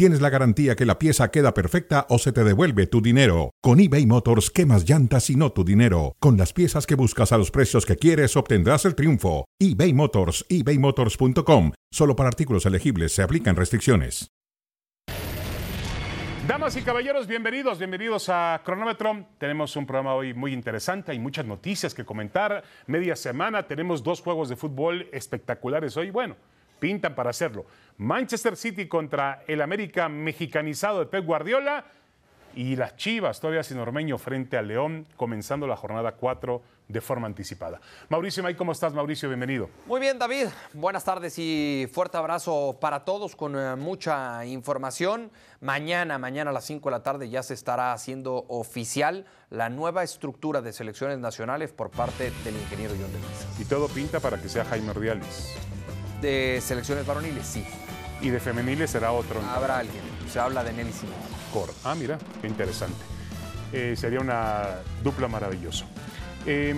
tienes la garantía que la pieza queda perfecta o se te devuelve tu dinero. Con eBay Motors, quemas llantas y no tu dinero. Con las piezas que buscas a los precios que quieres, obtendrás el triunfo. eBay Motors, ebaymotors.com. Solo para artículos elegibles se aplican restricciones. Damas y caballeros, bienvenidos, bienvenidos a Cronómetro. Tenemos un programa hoy muy interesante, hay muchas noticias que comentar. Media semana, tenemos dos juegos de fútbol espectaculares hoy. Bueno, pintan para hacerlo. Manchester City contra el América mexicanizado de Pep Guardiola y las Chivas, todavía sin Ormeño frente al León, comenzando la jornada 4 de forma anticipada. Mauricio May, ¿cómo estás, Mauricio? Bienvenido. Muy bien, David. Buenas tardes y fuerte abrazo para todos con eh, mucha información. Mañana, mañana a las 5 de la tarde ya se estará haciendo oficial la nueva estructura de selecciones nacionales por parte del ingeniero John de Mesa. Y todo pinta para que sea Jaime Ordiales. De selecciones varoniles, sí. Y de femeniles será otro. Habrá alguien. Se habla de Nelly Simón. Cor. Ah, mira, qué interesante. Eh, sería una dupla maravillosa. Eh,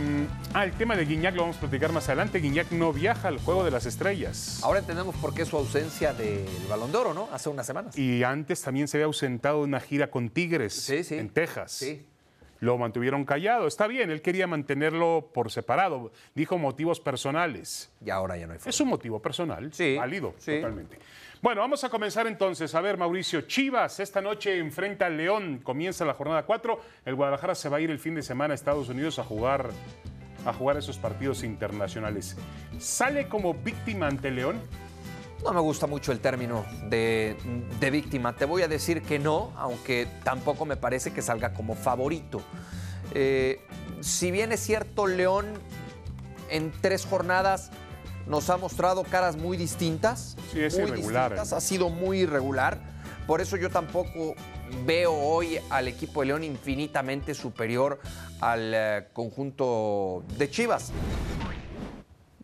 ah, el tema de Guiñac lo vamos a platicar más adelante. Guiñac no viaja al Juego de las Estrellas. Ahora entendemos por qué su ausencia del Balón de Oro, ¿no? Hace unas semanas. Y antes también se había ausentado de una gira con Tigres Sí, sí. en Texas. Sí. Lo mantuvieron callado. Está bien, él quería mantenerlo por separado. Dijo motivos personales. Y ahora ya no hay forma. Es un motivo personal, Sí, válido, sí. totalmente. Bueno, vamos a comenzar entonces. A ver, Mauricio, Chivas esta noche enfrenta al León. Comienza la jornada 4. El Guadalajara se va a ir el fin de semana a Estados Unidos a jugar, a jugar esos partidos internacionales. ¿Sale como víctima ante León? No me gusta mucho el término de, de víctima. Te voy a decir que no, aunque tampoco me parece que salga como favorito. Eh, si bien es cierto, León en tres jornadas nos ha mostrado caras muy distintas. Sí, es muy irregular, distintas, ¿eh? Ha sido muy irregular. Por eso yo tampoco veo hoy al equipo de León infinitamente superior al eh, conjunto de Chivas.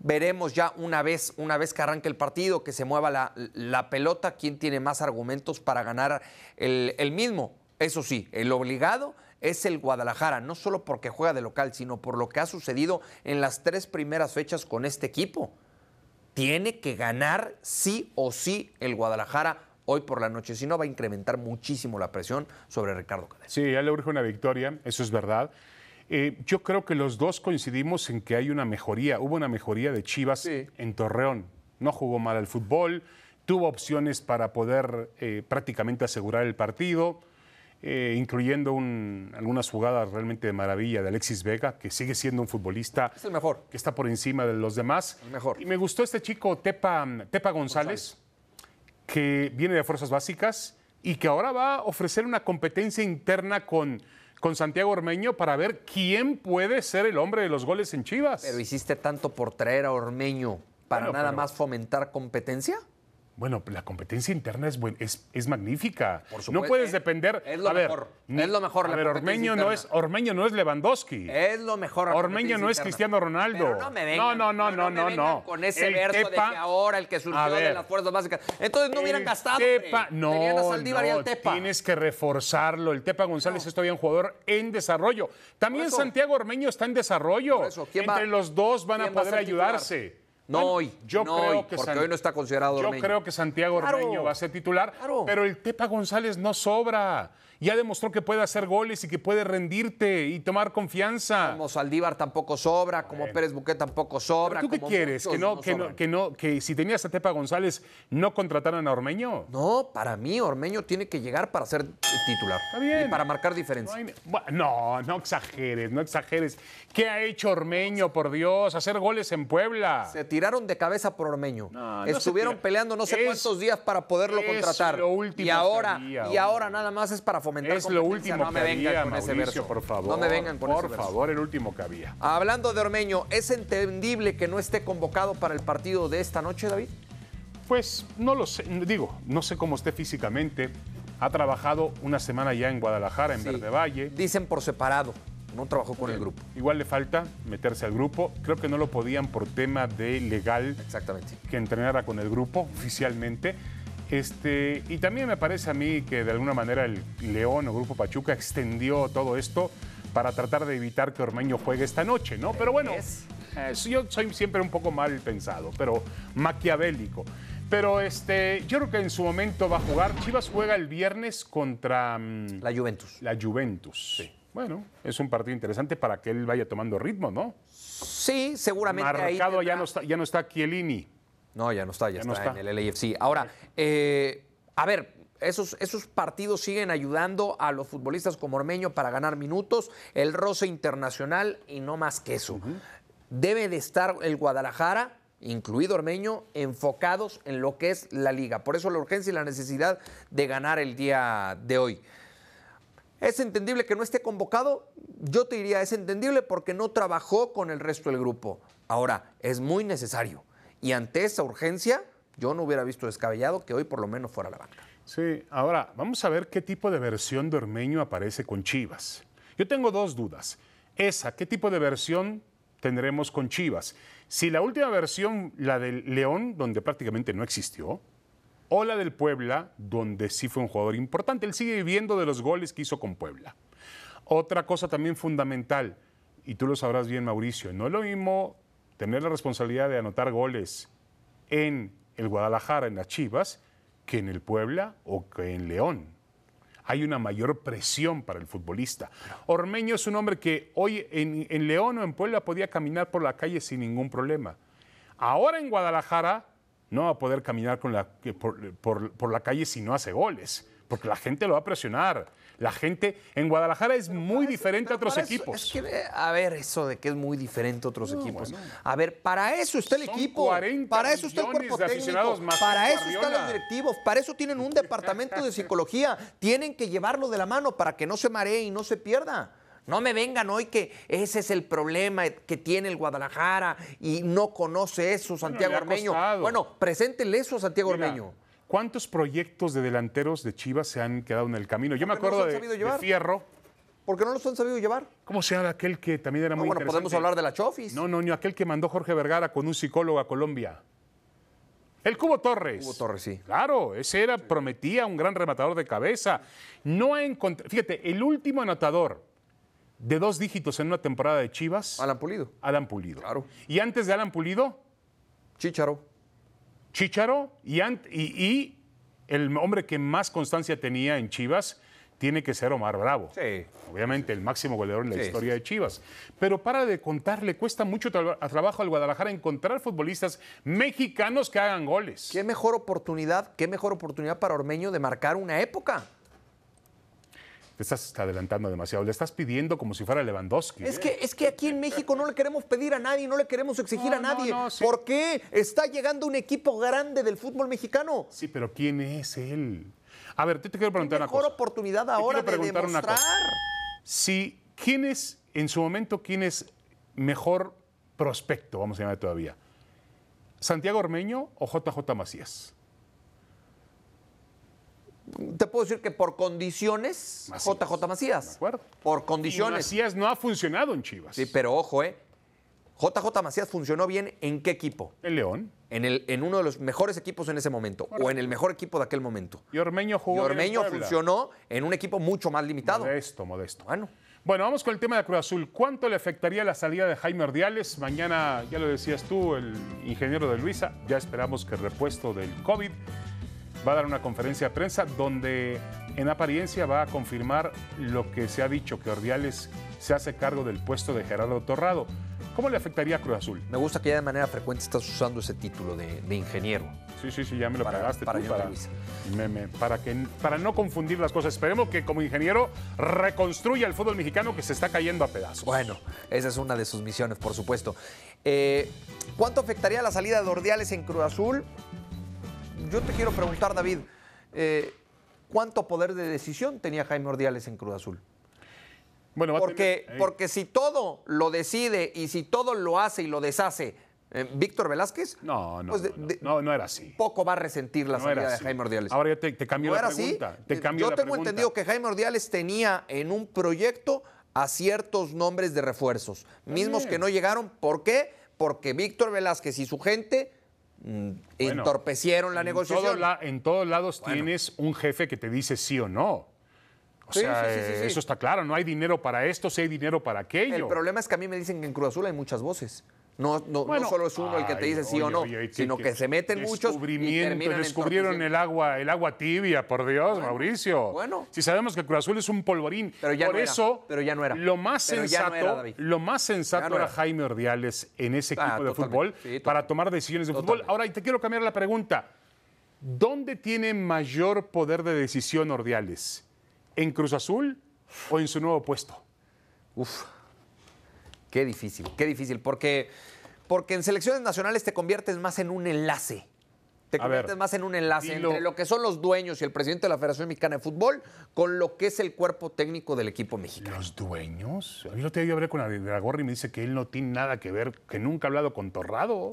Veremos ya una vez, una vez que arranque el partido, que se mueva la, la pelota, quién tiene más argumentos para ganar el, el mismo. Eso sí, el obligado es el Guadalajara, no solo porque juega de local, sino por lo que ha sucedido en las tres primeras fechas con este equipo. Tiene que ganar sí o sí el Guadalajara hoy por la noche, si no va a incrementar muchísimo la presión sobre Ricardo Cadena. Sí, ya le urge una victoria, eso es verdad. Eh, yo creo que los dos coincidimos en que hay una mejoría, hubo una mejoría de Chivas Sí. en Torreón. No jugó mal al fútbol, tuvo opciones para poder eh, prácticamente asegurar el partido, eh, incluyendo un- algunas jugadas realmente de maravilla de Alexis Vega, que sigue siendo un futbolista Es el mejor. que está por encima de los demás. El mejor. Y me gustó este chico Tepa, Tepa González, que viene de Fuerzas Básicas y que ahora va a ofrecer una competencia interna con, con Santiago Ormeño para ver quién puede ser el hombre de los goles en Chivas. Pero hiciste tanto por traer a Ormeño para Bueno, nada pero- más fomentar competencia. Bueno, la competencia interna es, buen- es, es magnífica. Por no supuesto. puedes Eh, depender. es lo a mejor, es lo mejor, A ver, Ormeño no, es. Ormeño no es Lewandowski. Es lo mejor. Ormeño no es interna. Cristiano Ronaldo. Pero no me vengan, No, no, no, no, no, no. Con ese El verso de que ahora el que surgió de las fuerzas básicas. Entonces no hubieran gastado. Tepa, hombre. no, no, Tepa. tienes que reforzarlo. El Tepa González es todavía un jugador en desarrollo. También. Santiago Ormeño está en desarrollo. Por eso, ¿quién va- Entre los dos van a poder ayudarse. No Bueno, hoy, Yo no creo hoy, que porque San- hoy no está considerado Yo Ormeño. creo que Santiago Claro. Ormeño va a ser titular, Claro. pero el Tepa González no sobra. Ya demostró que puede hacer goles y que puede rendirte y tomar confianza. Como Saldívar tampoco sobra, como Pérez Buquet tampoco sobra. ¿Tú qué como quieres? ¿Que no, que, no, que, no, que si tenías a Tepa González no contrataran a Ormeño? No, para mí Ormeño tiene que llegar para ser titular. Está bien. Y para marcar No, diferencia. hay- No, no exageres, no exageres. ¿Qué ha hecho Ormeño, por Dios? Hacer goles en Puebla. Se tiraron de cabeza por Ormeño. No, Estuvieron peleando no sé Es- cuántos días para poderlo contratar. lo último y ahora, y ahora nada más es para fomentar Es lo último no me que vengan había, con ese verso. por favor. No me vengan con Por ese verso. favor, el último que había. Hablando de Ormeño, ¿es entendible que no esté convocado para el partido de esta noche, David? Pues no lo sé, digo, no sé cómo esté físicamente. Ha trabajado una semana ya en Guadalajara, en Sí. Verde Valle. Dicen por separado. no trabajó con el grupo. Igual le falta meterse al grupo. Creo que no lo podían por tema de legal Exactamente. que entrenara con el grupo oficialmente. Este, y también me parece a mí que de alguna manera el León o Grupo Pachuca extendió todo esto para tratar de evitar que Ormeño juegue esta noche, ¿no? Pero bueno, eh, yo soy siempre un poco mal pensado, pero maquiavélico. Pero este, yo creo que en su momento va a jugar. Chivas juega el viernes contra mm, La Juventus. la Juventus. Bueno, es un partido interesante para que él vaya tomando ritmo, ¿no? Sí, seguramente ahí Marcado ya no está, ya no está Chiellini. No, ya no está, ya, Ya no está, está. en el LAFC. Ahora, eh, a ver, esos, esos partidos siguen ayudando a los futbolistas como Ormeño para ganar minutos, el roce internacional y no más que eso. Debe de estar el Guadalajara, incluido Ormeño, enfocados en lo que es la liga. Por eso la urgencia y la necesidad de ganar el día de hoy. ¿Es entendible que no esté convocado? Yo te diría, es entendible porque no trabajó con el resto del grupo. Ahora, es muy necesario. Y ante esa urgencia, yo no hubiera visto descabellado que hoy por lo menos fuera la banca. Sí, ahora vamos a ver qué tipo de versión de Ormeño aparece con Chivas. Yo tengo dos dudas. Esa, ¿qué tipo de versión tendremos con Chivas? Si la última versión, la del León, donde prácticamente no existió, o la del Puebla, donde sí fue un jugador importante. Él sigue viviendo de los goles que hizo con Puebla. Otra cosa también fundamental, y tú lo sabrás bien, Mauricio, no lo mismo tener la responsabilidad de anotar goles en el Guadalajara, en las Chivas, que en el Puebla o que en León. Hay una mayor presión para el futbolista. Ormeño es un hombre que hoy en, León o en Puebla podía caminar por la calle sin ningún problema. Ahora en Guadalajara no va a poder caminar por la calle si no hace goles, porque la gente lo va a presionar. La gente en Guadalajara es muy diferente a otros eso- equipos. es que, eh, a ver, eso de que es muy diferente a otros equipos. A ver, para eso está el Son equipo. 40 Para eso está el cuerpo técnico. Para eso están los directivos. Para eso tienen un departamento de psicología. Tienen que llevarlo de la mano para que no se maree y no se pierda. No me vengan hoy que ese es el problema que tiene el Guadalajara y no conoce eso Santiago ha Ormeño. Bueno, preséntenle eso a Santiago Mira, Ormeño. ¿Cuántos proyectos de delanteros de Chivas se han quedado en el camino? Yo me Porque no acuerdo de, de. Fierro. ¿Por qué no los han sabido llevar? ¿Cómo se llama aquel que también era No, muy bueno, interesante? podemos hablar de la Chofis. No, no, no, aquel que mandó Jorge Vergara con un psicólogo a Colombia. El Cubo Torres. Cubo Torres, sí. Claro, ese era, prometía un gran rematador de cabeza. No ha encontrado. Fíjate, el último anotador de dos dígitos en una temporada de Chivas, Alan Pulido. Alan Pulido. Claro. Y antes de Alan Pulido, Chicharo. Chicharo y, ant- y- y el hombre que más constancia tenía en Chivas tiene que ser Omar Bravo. Sí. Obviamente el máximo goleador en la Sí, historia sí, de Chivas. Pero para de contar, le cuesta mucho tra- trabajo al Guadalajara encontrar futbolistas mexicanos que hagan goles. ¿Qué mejor oportunidad, qué mejor oportunidad para Ormeño de marcar una época? Te estás adelantando demasiado. Le estás pidiendo como si fuera Lewandowski. Es que, es que aquí en México no le queremos pedir a nadie, no le queremos exigir No, a nadie. no, no, sí. ¿Por qué? Está llegando un equipo grande del fútbol mexicano. Sí, pero ¿quién es él? A ver, te, te quiero ¿Qué preguntar una mejor cosa. oportunidad Te ahora quiero de una demostrar? cosa. Si, ¿quién es, en su momento, quién es mejor prospecto, vamos a llamar todavía? ¿Santiago Ormeño o JJ Macías? Te puedo decir que por condiciones, Macías. JJ Macías. De acuerdo. Por Y condiciones. Macías no ha funcionado en Chivas. Sí, pero ojo, ¿eh? JJ Macías funcionó bien en qué equipo? El León. En, el, en uno de los mejores equipos en ese momento, o en el mejor equipo de aquel momento. Y Ormeño Y jugó en Ormeño funcionó en un equipo mucho más limitado. Modesto, modesto. Bueno, Bueno, vamos con el tema de Cruz Azul. ¿Cuánto le afectaría la salida de Jaime Ordiales? Mañana, ya lo decías tú, el ingeniero de Luisa, ya esperamos que el repuesto del COVID va a dar una conferencia de prensa donde en apariencia va a confirmar lo que se ha dicho, que Ordiales se hace cargo del puesto de Gerardo Torrado. ¿Cómo le afectaría a Cruz Azul? me gusta que ya de manera frecuente estás usando ese título de, de ingeniero. Sí, sí, sí, ya me lo Para- pagaste para tú para, Luisa. me- me- para, que, para no confundir las cosas. Esperemos que como ingeniero reconstruya el fútbol mexicano que se está cayendo a pedazos. Bueno, esa es una de sus misiones, por supuesto. Eh, ¿Cuánto afectaría la salida de Ordiales en Cruz Azul? Yo te quiero preguntar, David, eh, ¿cuánto poder de decisión tenía Jaime Ordiales en Cruz Azul? Bueno, Porque, tener- porque si todo lo decide y si todo lo hace y lo deshace eh, Víctor Velázquez, No, no, pues de- no, de- no, no era así. poco va a resentir la No salida de. Jaime Ordiales. Ahora ya te, te cambio ¿No la era así? pregunta. Te Eh, cambio Yo la tengo pregunta. entendido que Jaime Ordiales tenía en un proyecto a ciertos nombres de refuerzos, mismos que no llegaron. ¿Por qué? Porque Víctor Velázquez y su gente mm, Bueno, entorpecieron la en negociación. la- en todos lados Bueno. tienes un jefe que te dice sí o no. O Sí, sea, sí, sí, eso está claro. No hay dinero para esto, sí hay dinero para aquello. El problema es que a mí me dicen que en Cruz Azul hay muchas voces. No, no, no solo es uno el que te dice sí o no, oye, sino que se meten muchos y terminan descubrieron el agua, el agua tibia, por Dios, Mauricio. bueno. Si sabemos que Cruz Azul es un polvorín, Pero ya por no era, eso pero ya no era. lo más Pero ya no sensato, era, lo más sensato no era era. Jaime Ordiales en ese equipo Ah, de totalmente. fútbol Sí, para tomar decisiones de fútbol. Ahora, y te quiero cambiar la pregunta. ¿Dónde tiene mayor poder de decisión Ordiales? ¿En Cruz Azul o en su nuevo puesto? Uf, qué difícil, qué difícil, porque, porque en selecciones nacionales te conviertes más en un enlace. Te conviertes ver, más en un enlace dilo. entre lo que son los dueños y el presidente de la Federación Mexicana de Fútbol con lo que es el cuerpo técnico del equipo mexicano. ¿Los dueños? A mí lo te hablé con la de la Gorri y me dice que él no tiene nada que ver, que nunca ha hablado con Torrado.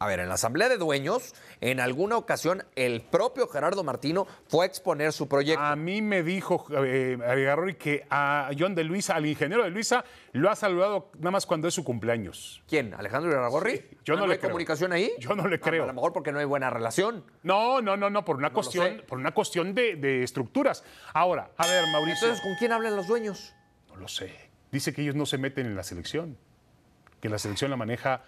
A ver, en la asamblea de dueños, en alguna ocasión, el propio Gerardo Martino fue a exponer su proyecto. A mí me dijo eh, que a John de Luisa, al ingeniero de Luisa, lo ha saludado nada más cuando es su cumpleaños. ¿Quién? ¿Alejandro Iraragorri? Sí, yo no le hay creo. comunicación ahí? Yo no le Ah, creo. A lo mejor porque no hay buena relación. No, no, no, no, por una cuestión, por una cuestión de, de estructuras. Ahora, a ver, Mauricio. Entonces, ¿con quién hablan los dueños? No lo sé. Dice que ellos no se meten en la selección, que la selección la maneja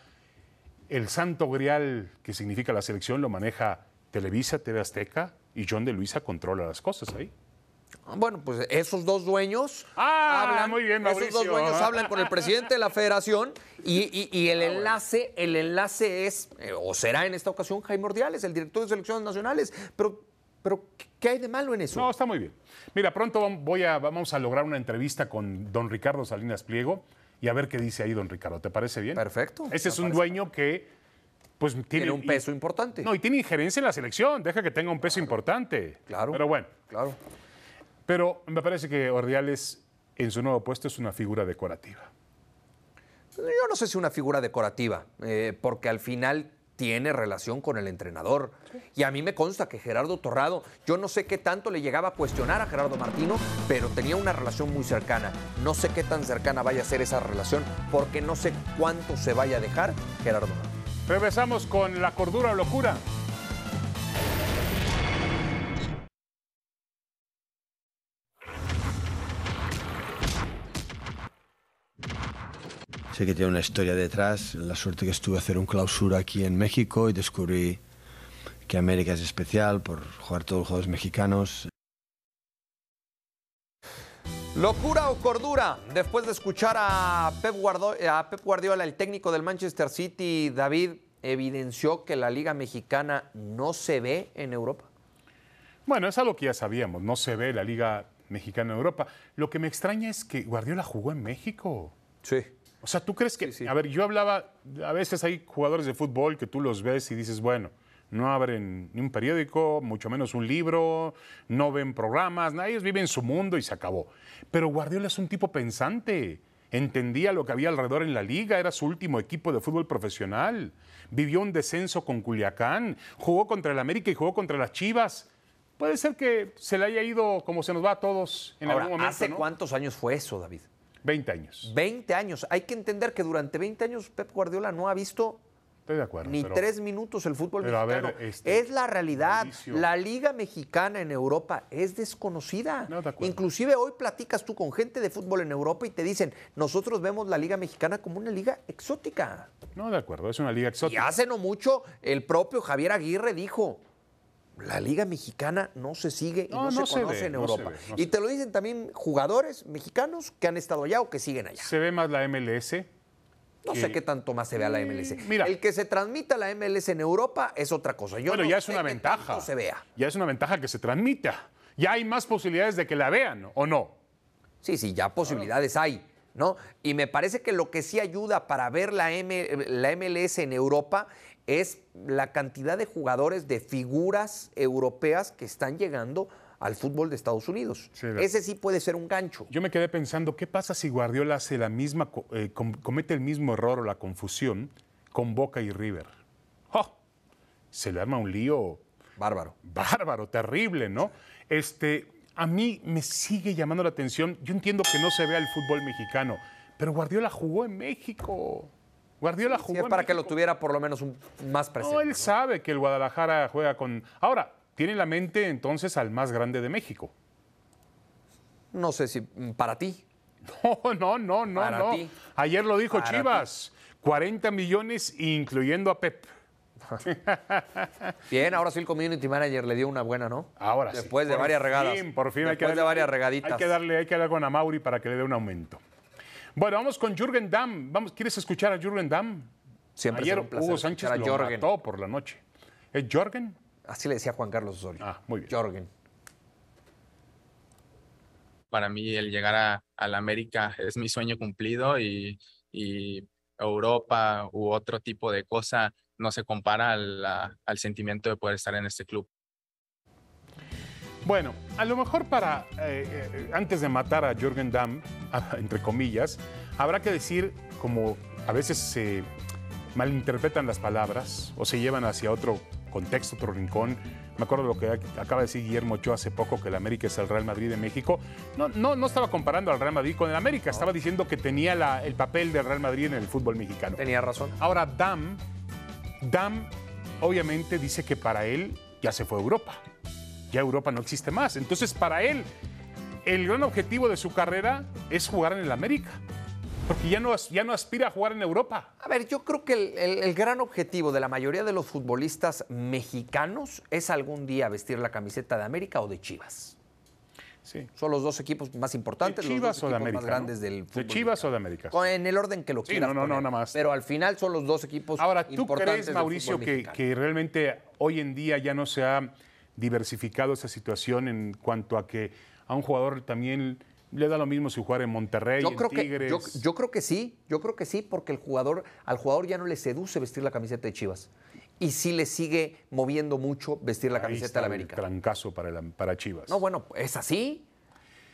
el santo grial que significa la selección, lo maneja Televisa, TV Azteca y John de Luisa controla las cosas ahí. Ah, Bueno, pues esos dos dueños Ah, hablan, muy bien, esos dos dueños hablan con el presidente de la federación y, y- y Ah, el enlace, el enlace es, eh, o será en esta ocasión Jaime Ordiales, el director de selecciones nacionales. Pero, pero ¿qué hay de malo en eso? No, está muy bien. Mira, pronto voy a, vamos a lograr una entrevista con don Ricardo Salinas Pliego y a ver qué dice ahí don Ricardo. ¿Te parece bien? Perfecto. Ese es un dueño que pues tiene, Tiene un y- peso importante. No, y tiene injerencia en la selección. Deja que tenga un peso importante. Claro. Pero bueno, Claro. pero me parece que Ordiales en su nuevo puesto es una figura decorativa. Yo no sé si una figura decorativa, eh, porque al final tiene relación con el entrenador. Y a mí me consta que Gerardo Torrado, yo no sé qué tanto le llegaba a cuestionar a Gerardo Martino, pero tenía una relación muy cercana. No sé qué tan cercana vaya a ser esa relación, porque no sé cuánto se vaya a dejar Gerardo Martino. Regresamos con la cordura o locura. Sé que tiene una historia detrás. La suerte que estuve a hacer un clausura aquí en México y descubrí que América es especial por jugar todos los juegos mexicanos. ¿Locura o cordura? Después de escuchar a Pep, Guardo- a Pep Guardiola, el técnico del Manchester City, David evidenció que la Liga Mexicana no se ve en Europa. Bueno, es algo que ya sabíamos. No se ve la Liga Mexicana en Europa. Lo que me extraña es que Guardiola jugó en México. Sí. O sea, ¿tú crees que.? Sí, sí. A ver, yo hablaba. A veces hay jugadores de fútbol que tú los ves y dices, bueno, no abren ni un periódico, mucho menos un libro, no ven programas, nada, ellos viven su mundo y se acabó. Pero Guardiola es un tipo pensante. Entendía lo que había alrededor en la liga, era su último equipo de fútbol profesional. Vivió un descenso con Culiacán, jugó contra el América y jugó contra las Chivas. Puede ser que se le haya ido como se nos va a todos en Ahora, algún momento. ¿hace ¿no? cuántos años fue eso, David? 20 años. 20 años. Hay que entender que durante 20 años Pep Guardiola no ha visto Estoy de acuerdo. ni pero- tres minutos el fútbol pero a mexicano. ver, este, es la realidad. Mauricio. La liga mexicana en Europa es desconocida. No, de acuerdo. Inclusive hoy platicas tú con gente de fútbol en Europa y te dicen, nosotros vemos la liga mexicana como una liga exótica. No, de acuerdo, es una liga Y exótica. hace no mucho el propio Javier Aguirre dijo, la liga mexicana no se sigue y No, no, no se se conoce ve, en no Europa. ve, y se te lo dicen también jugadores mexicanos que han estado allá o que siguen allá. Se ve más la MLS. No que- sé qué tanto más se vea la MLS. mira. el que se transmita la MLS en Europa es otra cosa. Yo bueno, no ya es sé una ventaja. se vea. Ya es una ventaja que se transmita. Ya hay más posibilidades de que la vean, ¿o no? Sí, sí, ya posibilidades hay, ¿no? Y me parece que lo que sí ayuda para ver la, M- la MLS en Europa es la cantidad de jugadores, de figuras europeas que están llegando al fútbol de Estados Unidos. Sí, Ese sí puede ser un gancho. Yo me quedé pensando, ¿qué pasa si Guardiola hace la misma, eh, com- comete el mismo error o la confusión con Boca y River? ¡Oh! Se le arma un lío Bárbaro. bárbaro, terrible, ¿no? Este, a mí me sigue llamando la atención. Yo entiendo que no se vea el fútbol mexicano, pero Guardiola jugó en México. Guardiola jugó Sí, es para que lo tuviera por lo menos un, más presente. No, él sabe que el Guadalajara juega con. Ahora, tiene en la mente entonces al más grande de México. No sé si para ti. No, no, no, no, Para no. ti. Ayer lo dijo Para Chivas. 40 millones, incluyendo a Pep. Bien, ahora sí el community manager le dio una buena, ¿no? Ahora sí. Después de varias regadas. fin, por fin hay que Después de darle- varias regaditas. Hay que darle, hay que hablar con Amauri para que le dé un aumento. Bueno, vamos con Jürgen Damm. Vamos, ¿Quieres escuchar a Jürgen Damm? Siempre Ayer un Hugo Sánchez a lo Jürgen. mató por la noche. ¿Es Jürgen? Así le decía Juan Carlos Osorio. Ah, muy bien. Jorgen. para mí el llegar a, a la América es mi sueño cumplido y, y Europa u otro tipo de cosa no se compara al, a- al sentimiento de poder estar en este club. Bueno, a lo mejor para, eh, eh, antes de matar a Jürgen Damm, entre comillas, habrá que decir, como a veces se malinterpretan las palabras o se llevan hacia otro contexto, otro rincón. Me acuerdo lo que ac- acaba de decir Guillermo Ochoa hace poco, que el América es el Real Madrid de México. No, no, no estaba comparando al Real Madrid con el América, estaba diciendo que tenía la- el papel del Real Madrid en el fútbol mexicano. Tenía razón. Ahora, Dam, Dam obviamente dice que para él ya se fue a Europa. Ya Europa no existe más. Entonces, para él, el gran objetivo de su carrera es jugar en el América. Porque ya no, ya no aspira a jugar en Europa. A ver, yo creo que el, el- el gran objetivo de la mayoría de los futbolistas mexicanos es algún día vestir la camiseta de América o de Chivas. Sí. Son los dos equipos más ¿De importantes, los Chivas dos o de América? más ¿no? grandes del fútbol. ¿De Chivas o de. América? En el orden que lo quieras no, no, no, poner. nada más. Pero al final son los dos equipos Ahora, ¿tú importantes crees, Mauricio, que, que realmente hoy en día ya no se ha diversificado esa situación en cuanto a que a un jugador también le da lo mismo si jugar en Monterrey, Yo en creo, que, Tigres? yo, yo creo que sí, yo creo que sí, porque el jugador, al jugador ya no le seduce vestir la camiseta de Chivas. Y sí le sigue moviendo mucho vestir la Ahí camiseta está de la el América. trancazo para, el- para Chivas. No, bueno, es así.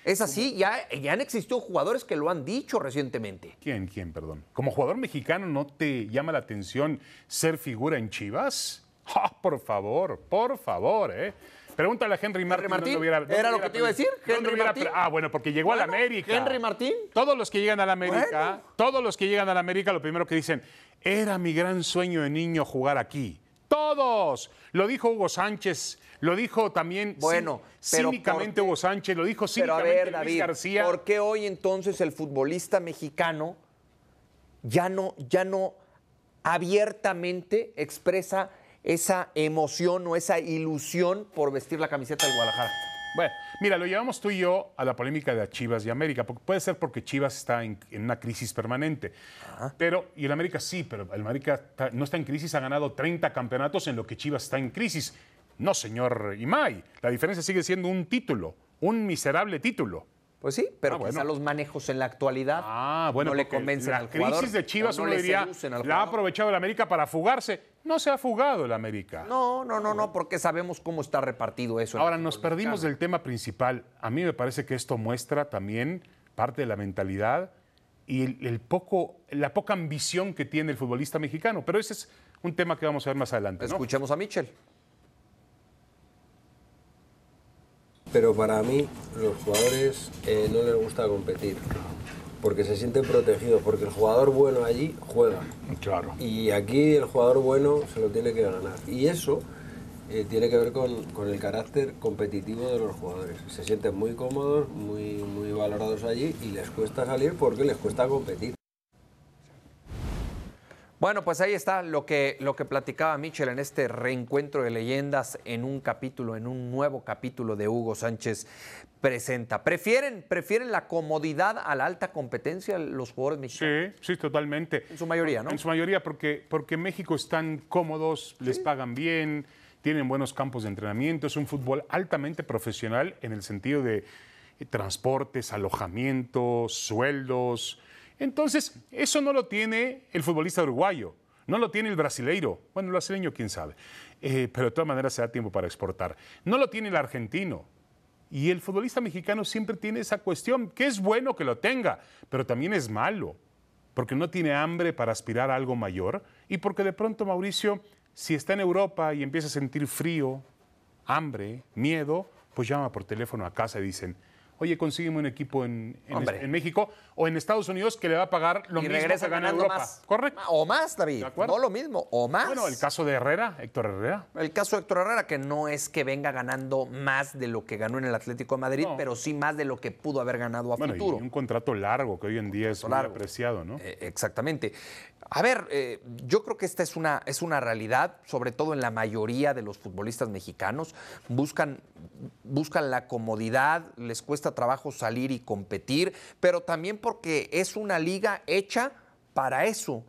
Es así, ya, ya han existido jugadores que lo han dicho recientemente. ¿Quién, quién, perdón? ¿Como jugador mexicano no te llama la atención ser figura en Chivas? Ah, por favor, por favor, ¿eh? Pregúntale a Henry Martín. Martín? hubiera- ¿Era lo que te iba a decir? ¿Henry Martín? Ah, bueno, porque llegó a la América. ¿Henry Martín? Todos los que llegan a la América, Bueno. todos los que llegan a la América, lo primero que dicen, era mi gran sueño de niño jugar aquí. Todos. Lo dijo Hugo Sánchez, lo dijo también Bueno, pero cínicamente. Hugo Sánchez, lo dijo Pero a cínicamente ver, Luis David, García. ¿por qué hoy entonces el futbolista mexicano ya no, ya no abiertamente expresa esa emoción o esa ilusión por vestir la camiseta del Guadalajara? Bueno, mira, lo llevamos tú y yo a la polémica de Chivas y América. porque puede ser porque Chivas está en, en una crisis permanente. Pero, y el América sí, pero el América está- no está en crisis, ha ganado 30 campeonatos en lo que Chivas está en crisis. No, señor Imay. La diferencia sigue siendo un título, un miserable título. Pues sí, pero Ah, bueno. quizá los manejos en la actualidad Ah, bueno, no le convencen la al jugador. crisis de Chivas, no uno diría, la ha aprovechado el América para fugarse. No se ha fugado el América. No, no, no, no, porque sabemos cómo está repartido eso. Ahora, nos perdimos mexicano. del tema principal. A mí me parece que esto muestra también parte de la mentalidad y el, el poco, la poca ambición que tiene el futbolista mexicano. Pero ese es un tema que vamos a ver más adelante. ¿no? Escuchemos a Michel. Pero para mí, los jugadores eh, no les gusta competir. Porque se sienten protegidos. Porque el jugador bueno allí juega. Claro. Y aquí el jugador bueno se lo tiene que ganar. Y eso eh, tiene que ver con, con el carácter competitivo de los jugadores. Se sienten muy cómodos, muy, muy valorados allí y les cuesta salir porque les cuesta competir. Bueno, pues ahí está lo que, lo que platicaba Michel en este reencuentro de leyendas en un capítulo, en un nuevo capítulo de Hugo Sánchez presenta. ¿Prefieren, prefieren la comodidad a la alta competencia los jugadores mexicanos? Sí, sí, totalmente. En su mayoría, ¿no? En su mayoría, porque, porque México están cómodos, les pagan bien, tienen buenos campos de entrenamiento, es un fútbol altamente profesional en el sentido de transportes, alojamientos, sueldos. Entonces, eso no lo tiene el futbolista uruguayo, no lo tiene el brasileiro. Bueno, el brasileño, quién sabe. Eh, pero de todas maneras se da tiempo para exportar. No lo tiene el argentino. Y el futbolista mexicano siempre tiene esa cuestión, que es bueno que lo tenga, pero también es malo, porque no tiene hambre para aspirar a algo mayor y porque de pronto Mauricio, si está en Europa y empieza a sentir frío, hambre, miedo, pues llama por teléfono a casa y dicen, oye, consígueme un equipo en, en, Hombre. en México o en Estados Unidos que le va a pagar lo y mismo regresa que gana Europa. más. Correcto. O más, David. No lo mismo, o más. Bueno, el caso de Herrera, Héctor Herrera. El caso de Héctor Herrera, que no es que venga ganando más de lo que ganó en el Atlético de Madrid, No. pero sí más de lo que pudo haber ganado a Bueno, futuro. y un contrato largo que hoy en día es muy largo. apreciado, ¿no? Eh, exactamente. A ver, eh, yo creo que esta es una, es una realidad, sobre todo en la mayoría de los futbolistas mexicanos. Buscan, buscan la comodidad, les cuesta trabajo salir y competir, pero también porque es una liga hecha para eso,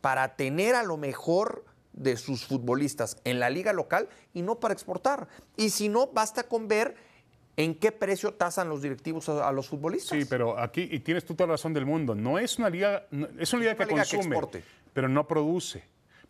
para tener a lo mejor de sus futbolistas en la liga local y no para exportar. Y si no, basta con ver en qué precio tasan los directivos a, a los futbolistas. Sí, pero aquí, y tienes tú toda la razón del mundo, no es una liga, no- es una liga una que liga consume, pero no produce.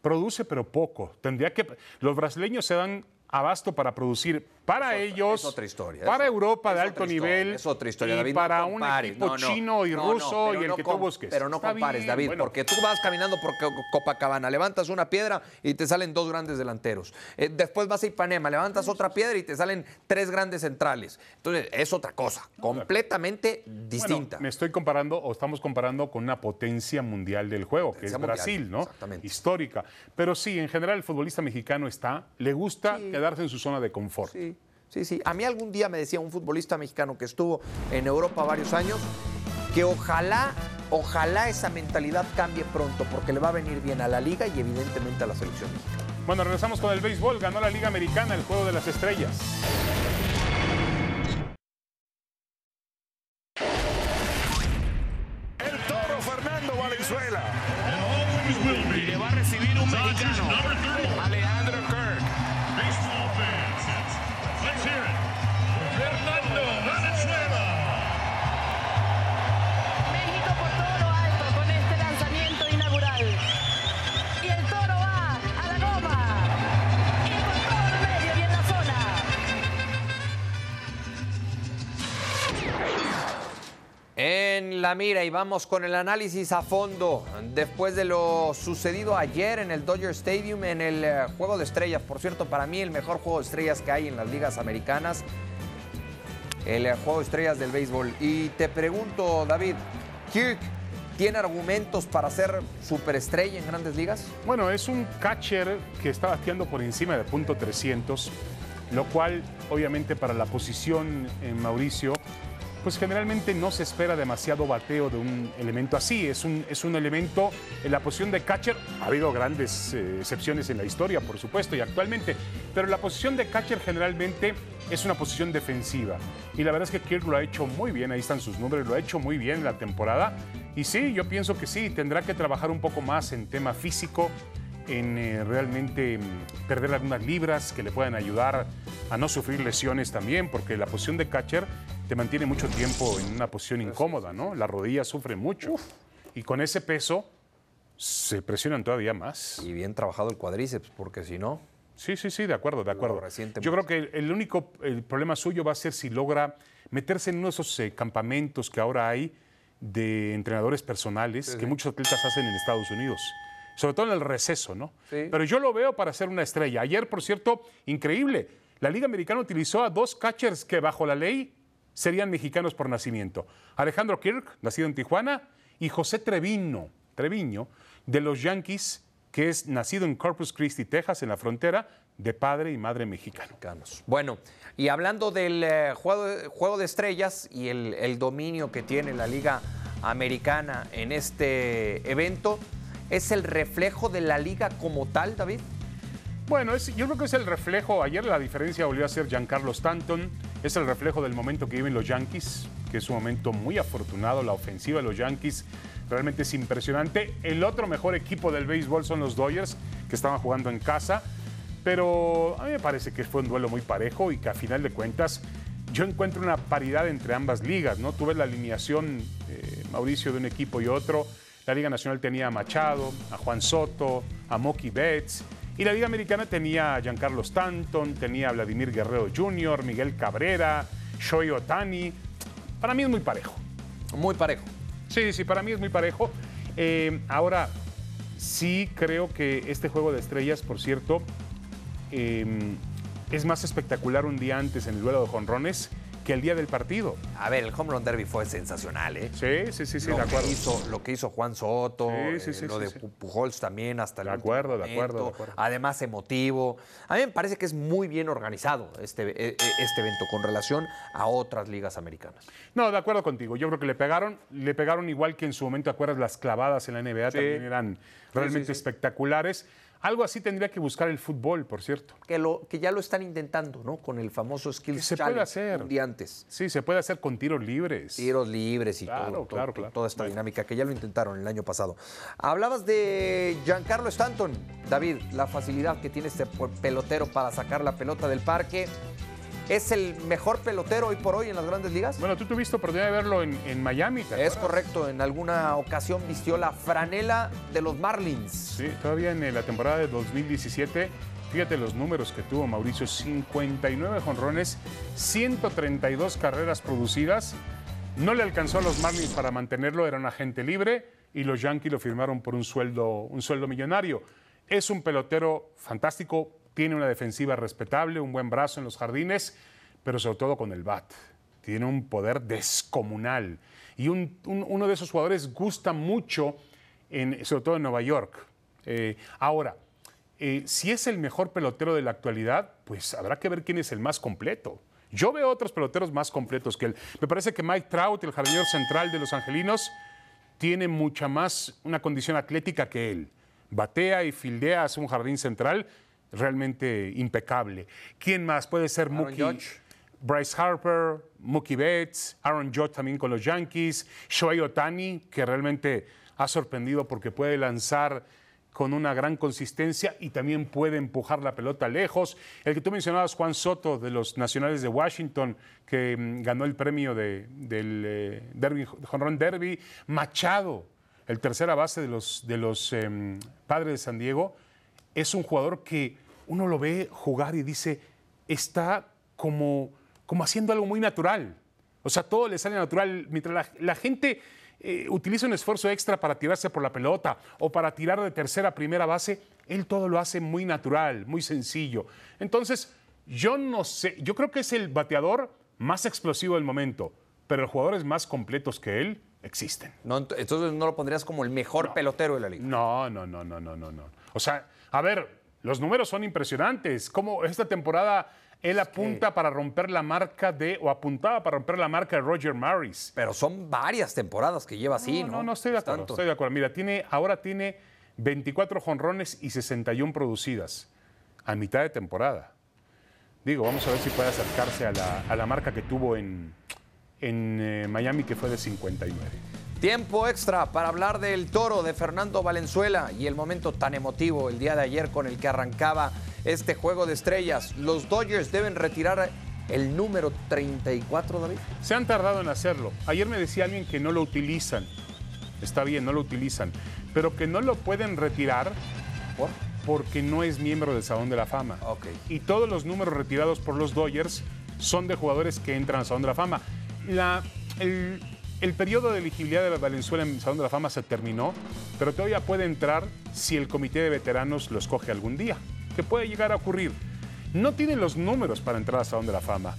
Produce, pero poco. Tendría que. Los brasileños se dan abasto para producir para Es otra- ellos, es otra historia, para es- Europa de alto otra historia, nivel, es otra historia, y David, no para un equipo no, no, chino y ruso y el no que tú busques. Pero no Está compares, bien, David, bueno. porque tú vas caminando por Co- Copacabana, levantas una piedra y te salen dos grandes delanteros. Eh, después vas a Ipanema, levantas otra piedra y te salen tres grandes centrales. Entonces, es otra cosa, completamente distinta. Bueno, me estoy comparando o estamos comparando con una potencia mundial del juego, que es mundial, Brasil, ¿no? exactamente. Histórica. Pero sí, en general el futbolista mexicano está, le gusta quedarse en su zona de confort. Sí, sí, sí. A mí algún día me decía un futbolista mexicano que estuvo en Europa varios años que ojalá, ojalá esa mentalidad cambie pronto porque le va a venir bien a la liga y evidentemente a la selección mexicana. Bueno, regresamos con el béisbol. Ganó la Liga Americana el Juego de las Estrellas. El toro Fernando Valenzuela. Y le va a recibir un mexicano, En la mira y vamos con el análisis a fondo después de lo sucedido ayer en el Dodger Stadium en el eh, Juego de Estrellas. Por cierto, para mí el mejor Juego de Estrellas que hay en las ligas americanas, el eh, Juego de Estrellas del béisbol. Y te pregunto, David, ¿Kirk tiene argumentos para ser superestrella en grandes ligas? Bueno, es un catcher que está bateando por encima de punto 300, lo cual obviamente para la posición en Mauricio, pues generalmente no se espera demasiado bateo de un elemento así. Es un, es un elemento en la posición de catcher. Ha habido grandes eh, excepciones en la historia, por supuesto, y actualmente, pero la posición de catcher generalmente es una posición defensiva. Y la verdad es que Kirk lo ha hecho muy bien, ahí están sus números, lo ha hecho muy bien en la temporada. Y sí, yo pienso que sí, tendrá que trabajar un poco más en tema físico, en eh, realmente mm, perder algunas libras que le puedan ayudar a no sufrir lesiones también, porque la posición de catcher te mantiene mucho tiempo en una posición incómoda, ¿no? La rodilla sufre mucho. Y con ese peso se presionan todavía más. Y bien trabajado el cuadríceps, porque si no... Sí, sí, sí, de acuerdo, de acuerdo. Yo creo que el único el problema suyo va a ser si logra meterse en uno de esos eh, campamentos que ahora hay de entrenadores personales que muchos atletas hacen en Estados Unidos. Sobre todo en el receso, ¿no? Sí. Pero yo lo veo para ser una estrella. Ayer, por cierto, increíble. La Liga Americana utilizó a dos catchers que bajo la ley serían mexicanos por nacimiento. Alejandro Kirk, nacido en Tijuana, y José Treviño, Treviño, de los Yankees, que es nacido en Corpus Christi, Texas, en la frontera, de padre y madre mexicano. mexicanos. Bueno, y hablando del eh, juego, de- juego de estrellas y el, el dominio que tiene la Liga Americana en este evento, ¿es el reflejo de la liga como tal, David? Bueno, es- yo creo que es el reflejo, ayer la diferencia volvió a ser Giancarlo Stanton, es el reflejo del momento que viven los Yankees, que es un momento muy afortunado, la ofensiva de los Yankees realmente es impresionante. El otro mejor equipo del béisbol son los Dodgers, que estaban jugando en casa, pero a mí me parece que fue un duelo muy parejo y que a final de cuentas yo encuentro una paridad entre ambas ligas, ¿no? Tú ves la alineación, eh, Mauricio, de un equipo y otro. La Liga Nacional tenía a Machado, a Juan Soto, a Mookie Betts. Y la Liga Americana tenía a Giancarlo Stanton, tenía a Vladimir Guerrero Jr., Miguel Cabrera, Shohei Otani. Para mí es muy parejo. Muy parejo. Sí, sí, para mí es muy parejo. Eh, ahora, sí creo que este juego de estrellas, por cierto, eh, es más espectacular un día antes en el duelo de jonrones que el día del partido. A ver, el home run derby fue sensacional, ¿eh? Sí, sí, sí, sí, lo, de que acuerdo. hizo, lo que hizo Juan Soto, Sí, sí, eh, lo de Pujols también hasta el De acuerdo, de acuerdo, de acuerdo. Además emotivo. A mí me parece que es muy bien organizado este, eh, eh, este evento con relación a otras ligas americanas. No, de acuerdo contigo. Yo creo que le pegaron, le pegaron igual que en su momento, ¿te acuerdas? Las clavadas en la NBA también eran realmente espectaculares. Algo así tendría que buscar el fútbol, por cierto. Que, lo, que ya lo están intentando, ¿no? Con el famoso Skills se puede Challenge hacer. un día antes. Sí, se puede hacer con tiros libres. Tiros libres y Claro, todo, todo- claro, to- claro. toda esta Bueno. dinámica que ya lo intentaron el año pasado. Hablabas de Giancarlo Stanton, David, la facilidad que tiene este pelotero para sacar la pelota del parque. ¿Es el mejor pelotero hoy por hoy en las grandes ligas? Bueno, tú tuviste oportunidad de verlo en, en Miami. ¿te Es correcto, en alguna ocasión vistió la franela de los Marlins. Sí, todavía en la temporada de 2017. Fíjate los números que tuvo Mauricio: 59 jonrones, 132 carreras producidas. No le alcanzó a los Marlins para mantenerlo, era un agente libre y los Yankees lo firmaron por un sueldo, un sueldo millonario. Es un pelotero fantástico, tiene una defensiva respetable, un buen brazo en los jardines, pero sobre todo con el bat. Tiene un poder descomunal. Y un- un- uno de esos jugadores gusta mucho, sobre todo en Nueva York. Eh, ahora, eh, si es el mejor pelotero de la actualidad, pues habrá que ver quién es el más completo. Yo veo otros peloteros más completos que él. Me parece que Mike Trout, el jardinero central de los Angelinos, tiene mucha más una condición atlética que él. Batea y fildea, hace un jardín central realmente impecable. ¿Quién más? Puede ser Mookie. Bryce Harper, Mookie Betts, Aaron Judge también con los Yankees, Shohei Otani, que realmente ha sorprendido porque puede lanzar con una gran consistencia y también puede empujar la pelota lejos. El que tú mencionabas, Juan Soto, de los Nacionales de Washington, que mm, ganó el premio de- del eh, derby, Jonrón Derby. Machado, el tercera base de los, de los em, Padres de San Diego, es un jugador que uno lo ve jugar y dice, está como, como haciendo algo muy natural. O sea, todo le sale natural. Mientras la, la gente eh, utiliza un esfuerzo extra para tirarse por la pelota o para tirar de tercera a primera base, él todo lo hace muy natural, muy sencillo. Entonces, yo no sé, yo creo que es el bateador más explosivo del momento, pero los jugadores más completos que él existen. No, entonces no lo pondrías como el mejor pelotero de la liga. No, no, no, no, no, no, no. O sea, a ver, los números son impresionantes. Como esta temporada él apunta para romper la marca de, o apuntaba para romper la marca de Roger Maris. Pero son varias temporadas que lleva así, ¿no? No, no, estoy de acuerdo. Tanto. Estoy de acuerdo. Mira, tiene, ahora tiene 24 jonrones y 61 producidas a mitad de temporada. Digo, vamos a ver si puede acercarse a la, a la marca que tuvo en, en eh, Miami, que fue de 59. Tiempo extra para hablar del toro de Fernando Valenzuela y el momento tan emotivo el día de ayer con el que arrancaba este juego de estrellas. Los Dodgers deben retirar el número 34, David. Se han tardado en hacerlo. Ayer me decía alguien que no lo utilizan. Está bien, no lo utilizan. Pero que no lo pueden retirar ¿Por? porque no es miembro del Salón de la Fama. Ok. Y todos los números retirados por los Dodgers son de jugadores que entran al Salón de la Fama. La- el, el periodo de elegibilidad de Valenzuela en el Salón de la Fama se terminó, pero todavía puede entrar si el comité de veteranos lo escoge algún día, que puede llegar a ocurrir. No tiene los números para entrar al Salón de la Fama,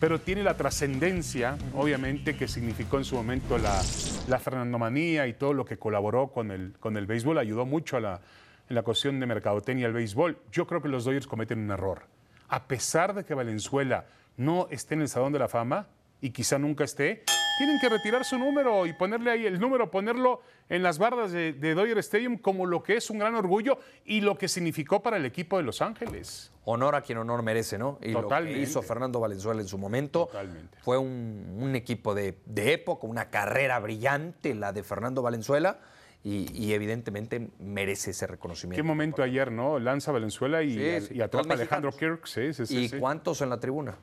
pero tiene la trascendencia, obviamente, que significó en su momento la, la Fernandomanía y todo lo que colaboró con el, béisbol, ayudó mucho a la, en la cuestión de mercadotecnia al béisbol. Yo creo que los Dodgers cometen un error. A pesar de que Valenzuela no esté en el Salón de la Fama y quizá nunca esté, tienen que retirar su número y ponerle ahí el número, ponerlo en las bardas de, de Dodger Stadium como lo que es un gran orgullo y lo que significó para el equipo de Los Ángeles. Honor a quien honor merece, ¿no? Y lo que Totalmente. hizo Fernando Valenzuela en su momento Totalmente. fue un, un equipo de, de época, una carrera brillante, la de Fernando Valenzuela, y, y evidentemente merece ese reconocimiento. Qué momento ayer, ¿no? Lanza Valenzuela y, Sí, y Alejandro. Kirk. Sí, sí, sí, ¿Y cuántos en la tribuna?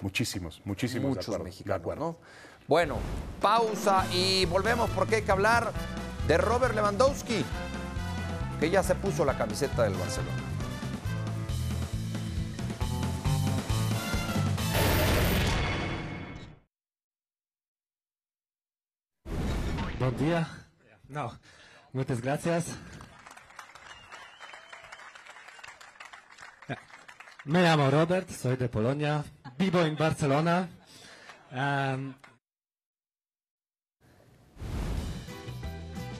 Muchísimos, muchísimos. Muchos acuerdo, mexicanos, acuerdo. ¿no? Bueno, pausa y volvemos porque hay que hablar de Robert Lewandowski, que ya se puso la camiseta del Barcelona. Buen día. No, muchas gracias. Me llamo Robert, soy de Polonia, vivo en Barcelona. Um,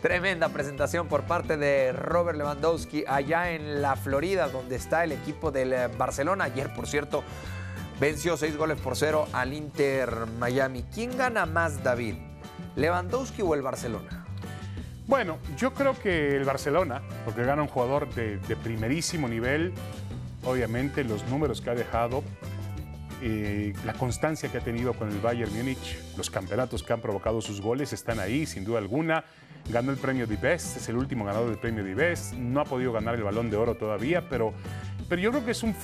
Tremenda presentación por parte de Robert Lewandowski allá en la Florida, donde está el equipo del eh, Barcelona. Ayer, por cierto, venció seis goles por cero al Inter Miami. ¿Quién gana más, David? ¿Lewandowski o el Barcelona? Bueno, yo creo que el Barcelona, porque gana un jugador de, de primerísimo nivel, obviamente los números que ha dejado, eh, la constancia que ha tenido con el Bayern Múnich, los campeonatos que han provocado sus goles están ahí, sin duda alguna. Ganó el premio de Best, es el último ganador del premio de Best. No ha podido ganar el balón de oro todavía, pero, pero yo creo que es un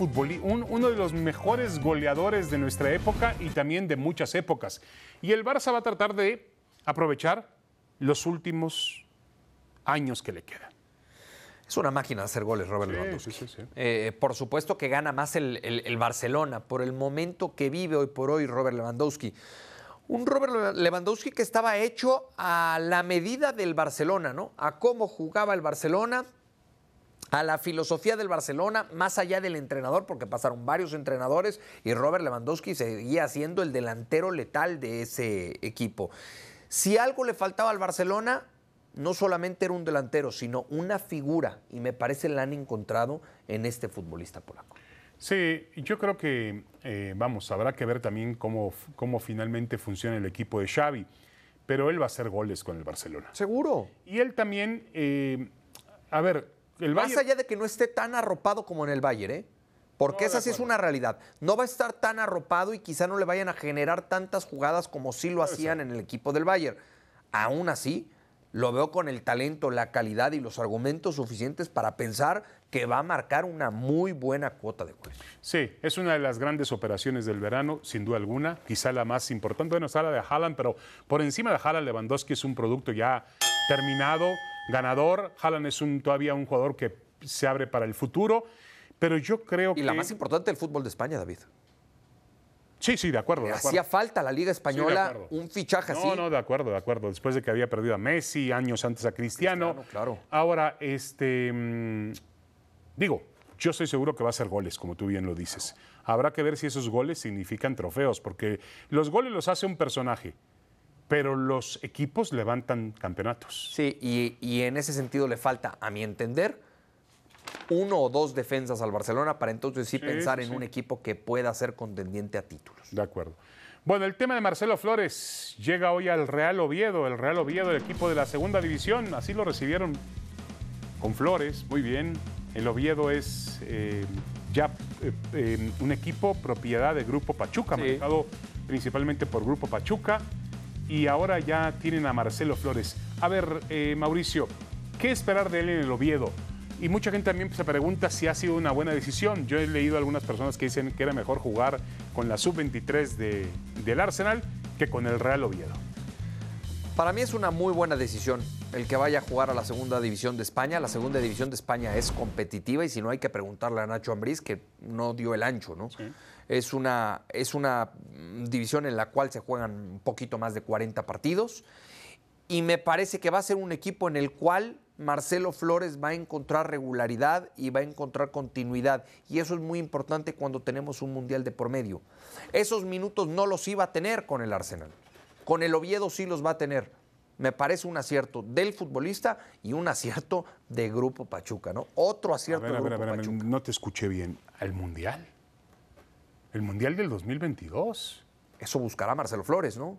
un, uno de los mejores goleadores de nuestra época y también de muchas épocas. Y el Barça va a tratar de aprovechar los últimos años que le quedan. Es una máquina de hacer goles, Robert Sí, Lewandowski. sí, sí. Eh, por supuesto que gana más el, el- el Barcelona por el momento que vive hoy por hoy Robert Lewandowski. Un Robert Lewandowski que estaba hecho a la medida del Barcelona, ¿no? A cómo jugaba el Barcelona, a la filosofía del Barcelona, más allá del entrenador, porque pasaron varios entrenadores y Robert Lewandowski seguía siendo el delantero letal de ese equipo. Si algo le faltaba al Barcelona, no solamente era un delantero, sino una figura, y me parece la han encontrado en este futbolista polaco. Sí, yo creo que, eh, vamos, habrá que ver también cómo, cómo finalmente funciona el equipo de Xavi, pero él va a hacer goles con el Barcelona. Seguro. Y él también, eh, a ver, el Más Bayern... allá de que no esté tan arropado como en el Bayern, ¿eh? Porque No, esa sí es una realidad. No va a estar tan arropado y quizá no le vayan a generar tantas jugadas como sí lo hacían en el equipo del Bayern. Aún así, lo veo con el talento, la calidad y los argumentos suficientes para pensar que va a marcar una muy buena cuota de goles. Sí, es una de las grandes operaciones del verano, sin duda alguna, quizá la más importante. Bueno, está la de Haaland, pero por encima de Haaland, Lewandowski es un producto ya terminado, ganador. Haaland es un, todavía un jugador que se abre para el futuro, pero yo creo Y que... la más importante del fútbol de España, David. Sí, sí, de acuerdo. de Hacía falta a la Liga Española un fichaje así. No, no, de acuerdo, de acuerdo. Después de que había perdido a Messi, años antes a Cristiano. Cristiano, claro. Ahora, este. mm, digo, yo estoy seguro que va a ser goles, como tú bien lo dices. Habrá que ver si esos goles significan trofeos, porque los goles los hace un personaje, pero los equipos levantan campeonatos. Sí, y, y en ese sentido le falta, a mi entender, uno o dos defensas al Barcelona para entonces sí, Sí, pensar en sí. un equipo que pueda ser contendiente a títulos. De acuerdo. Bueno, el tema de Marcelo Flores llega hoy al Real Oviedo, el Real Oviedo, el equipo de la segunda división, así lo recibieron con Flores, muy bien. El Oviedo es eh, ya eh, eh, un equipo propiedad de Grupo Pachuca, Sí. manejado principalmente por Grupo Pachuca, y ahora ya tienen a Marcelo Flores. A ver, Mauricio, ¿qué esperar de él en el Oviedo? Y mucha gente también se pregunta si ha sido una buena decisión. Yo he leído a algunas personas que dicen que era mejor jugar con la sub-23 de- del Arsenal que con el Real Oviedo. Para mí es una muy buena decisión el que vaya a jugar a la segunda división de España. La segunda división de España es competitiva y si no hay que preguntarle a Nacho Ambriz que no dio el ancho, ¿no? Es una, es una división en la cual se juegan un poquito más de 40 partidos y me parece que va a ser un equipo en el cual Marcelo Flores va a encontrar regularidad y va a encontrar continuidad. Y eso es muy importante cuando tenemos un mundial de por medio. Esos minutos no los iba a tener con el Arsenal. Con el Oviedo sí los va a tener. Me parece un acierto del futbolista y un acierto de Grupo Pachuca, ¿no? Otro A acierto ver, de Grupo a ver, a ver, Pachuca. no te escuché bien. ¿El Mundial? ¿El Mundial del 2022? Eso buscará Marcelo Flores, ¿no?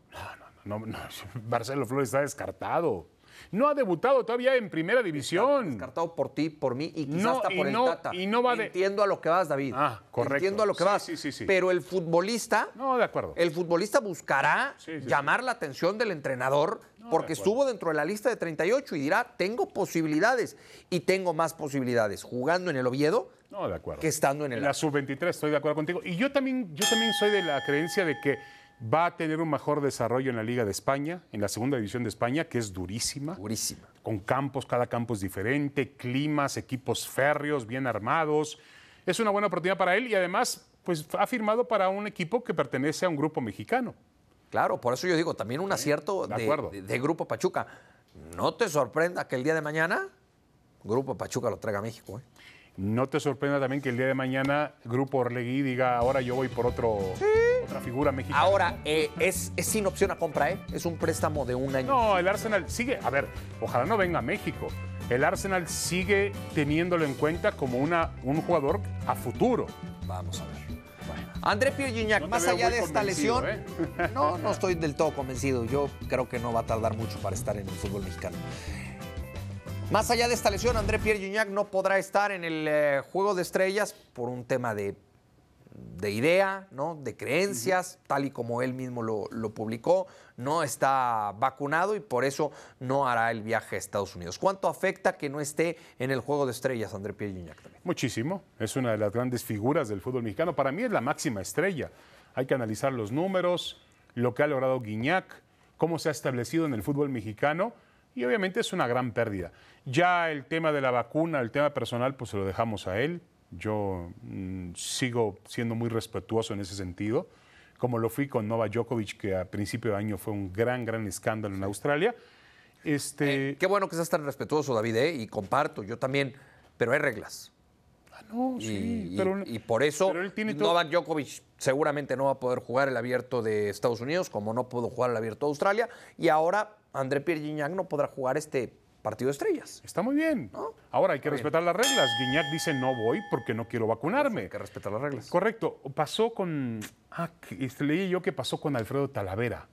No, no, Marcelo Flores está descartado. No ha debutado todavía en primera división. Descartado por ti, por mí y quizás No, hasta y por no- el Tata. y no va de- Entiendo a lo que vas, David. Ah, correcto. Entiendo a lo que Sí, vas. sí, sí, sí. Pero el futbolista, No, de acuerdo. el futbolista buscará Sí, sí, llamar la atención del entrenador porque estuvo dentro de la lista de 38 y dirá, tengo posibilidades y tengo más posibilidades jugando en el Oviedo No, de acuerdo. que estando en el En la sub-23 estoy de acuerdo contigo. Y yo también, yo también soy de la creencia de que va a tener un mejor desarrollo en la Liga de España, en la segunda división de España, que es durísima. Durísima. Con campos, cada campo es diferente, climas, equipos férreos, bien armados. Es una buena oportunidad para él y además, pues ha firmado para un equipo que pertenece a un grupo mexicano. Claro, por eso yo digo, también un acierto de de, acuerdo. de- de Grupo Pachuca. No te sorprenda que el día de mañana Grupo Pachuca lo traiga a México. ¿eh? No te sorprenda también que el día de mañana Grupo Orlegui diga, ahora yo voy por otro, otra figura mexicana. Ahora, eh, es, es sin opción a compra, ¿eh? Es un préstamo de un año. No, el Arsenal sigue, a ver, ojalá no venga a México. El Arsenal sigue teniéndolo en cuenta como una, un jugador a futuro. Vamos a ver. André Pierre Gignac, No te más allá de esta lesión, ¿eh? no, no estoy del todo convencido. Yo creo que no va a tardar mucho para estar en el fútbol mexicano. Más allá de esta lesión, André Pierre Gignac no podrá estar en el eh, Juego de Estrellas por un tema de, de idea, ¿no? de creencias, tal y como él mismo lo, lo publicó. No está vacunado y por eso no hará el viaje a Estados Unidos. ¿Cuánto afecta que no esté en el Juego de Estrellas André Pierre Gignac también? Muchísimo. Es una de las grandes figuras del fútbol mexicano. Para mí es la máxima estrella. Hay que analizar los números, lo que ha logrado Guiñac, cómo se ha establecido en el fútbol mexicano y obviamente es una gran pérdida. Ya el tema de la vacuna, el tema personal, pues se lo dejamos a él. Yo mm, sigo siendo muy respetuoso en ese sentido, como lo fui con Novak Djokovic, que a principio de año fue un gran, gran escándalo en Australia. Este, Qué bueno que seas tan respetuoso, David, ¿eh? y comparto, yo también, pero hay reglas. no, Y, sí, y- pero- y por eso todo- Novak Djokovic seguramente no va a poder jugar el abierto de Estados Unidos, como no pudo jugar el abierto de Australia, y ahora André Pierre Gignac no podrá jugar este partido de estrellas. Está muy bien. Ahora hay que respetar las reglas. Guiñac dice no voy porque no quiero vacunarme. Hay que respetar las reglas. Correcto. Pasó con. Ah, este, leí yo que pasó con Alfredo Talavera,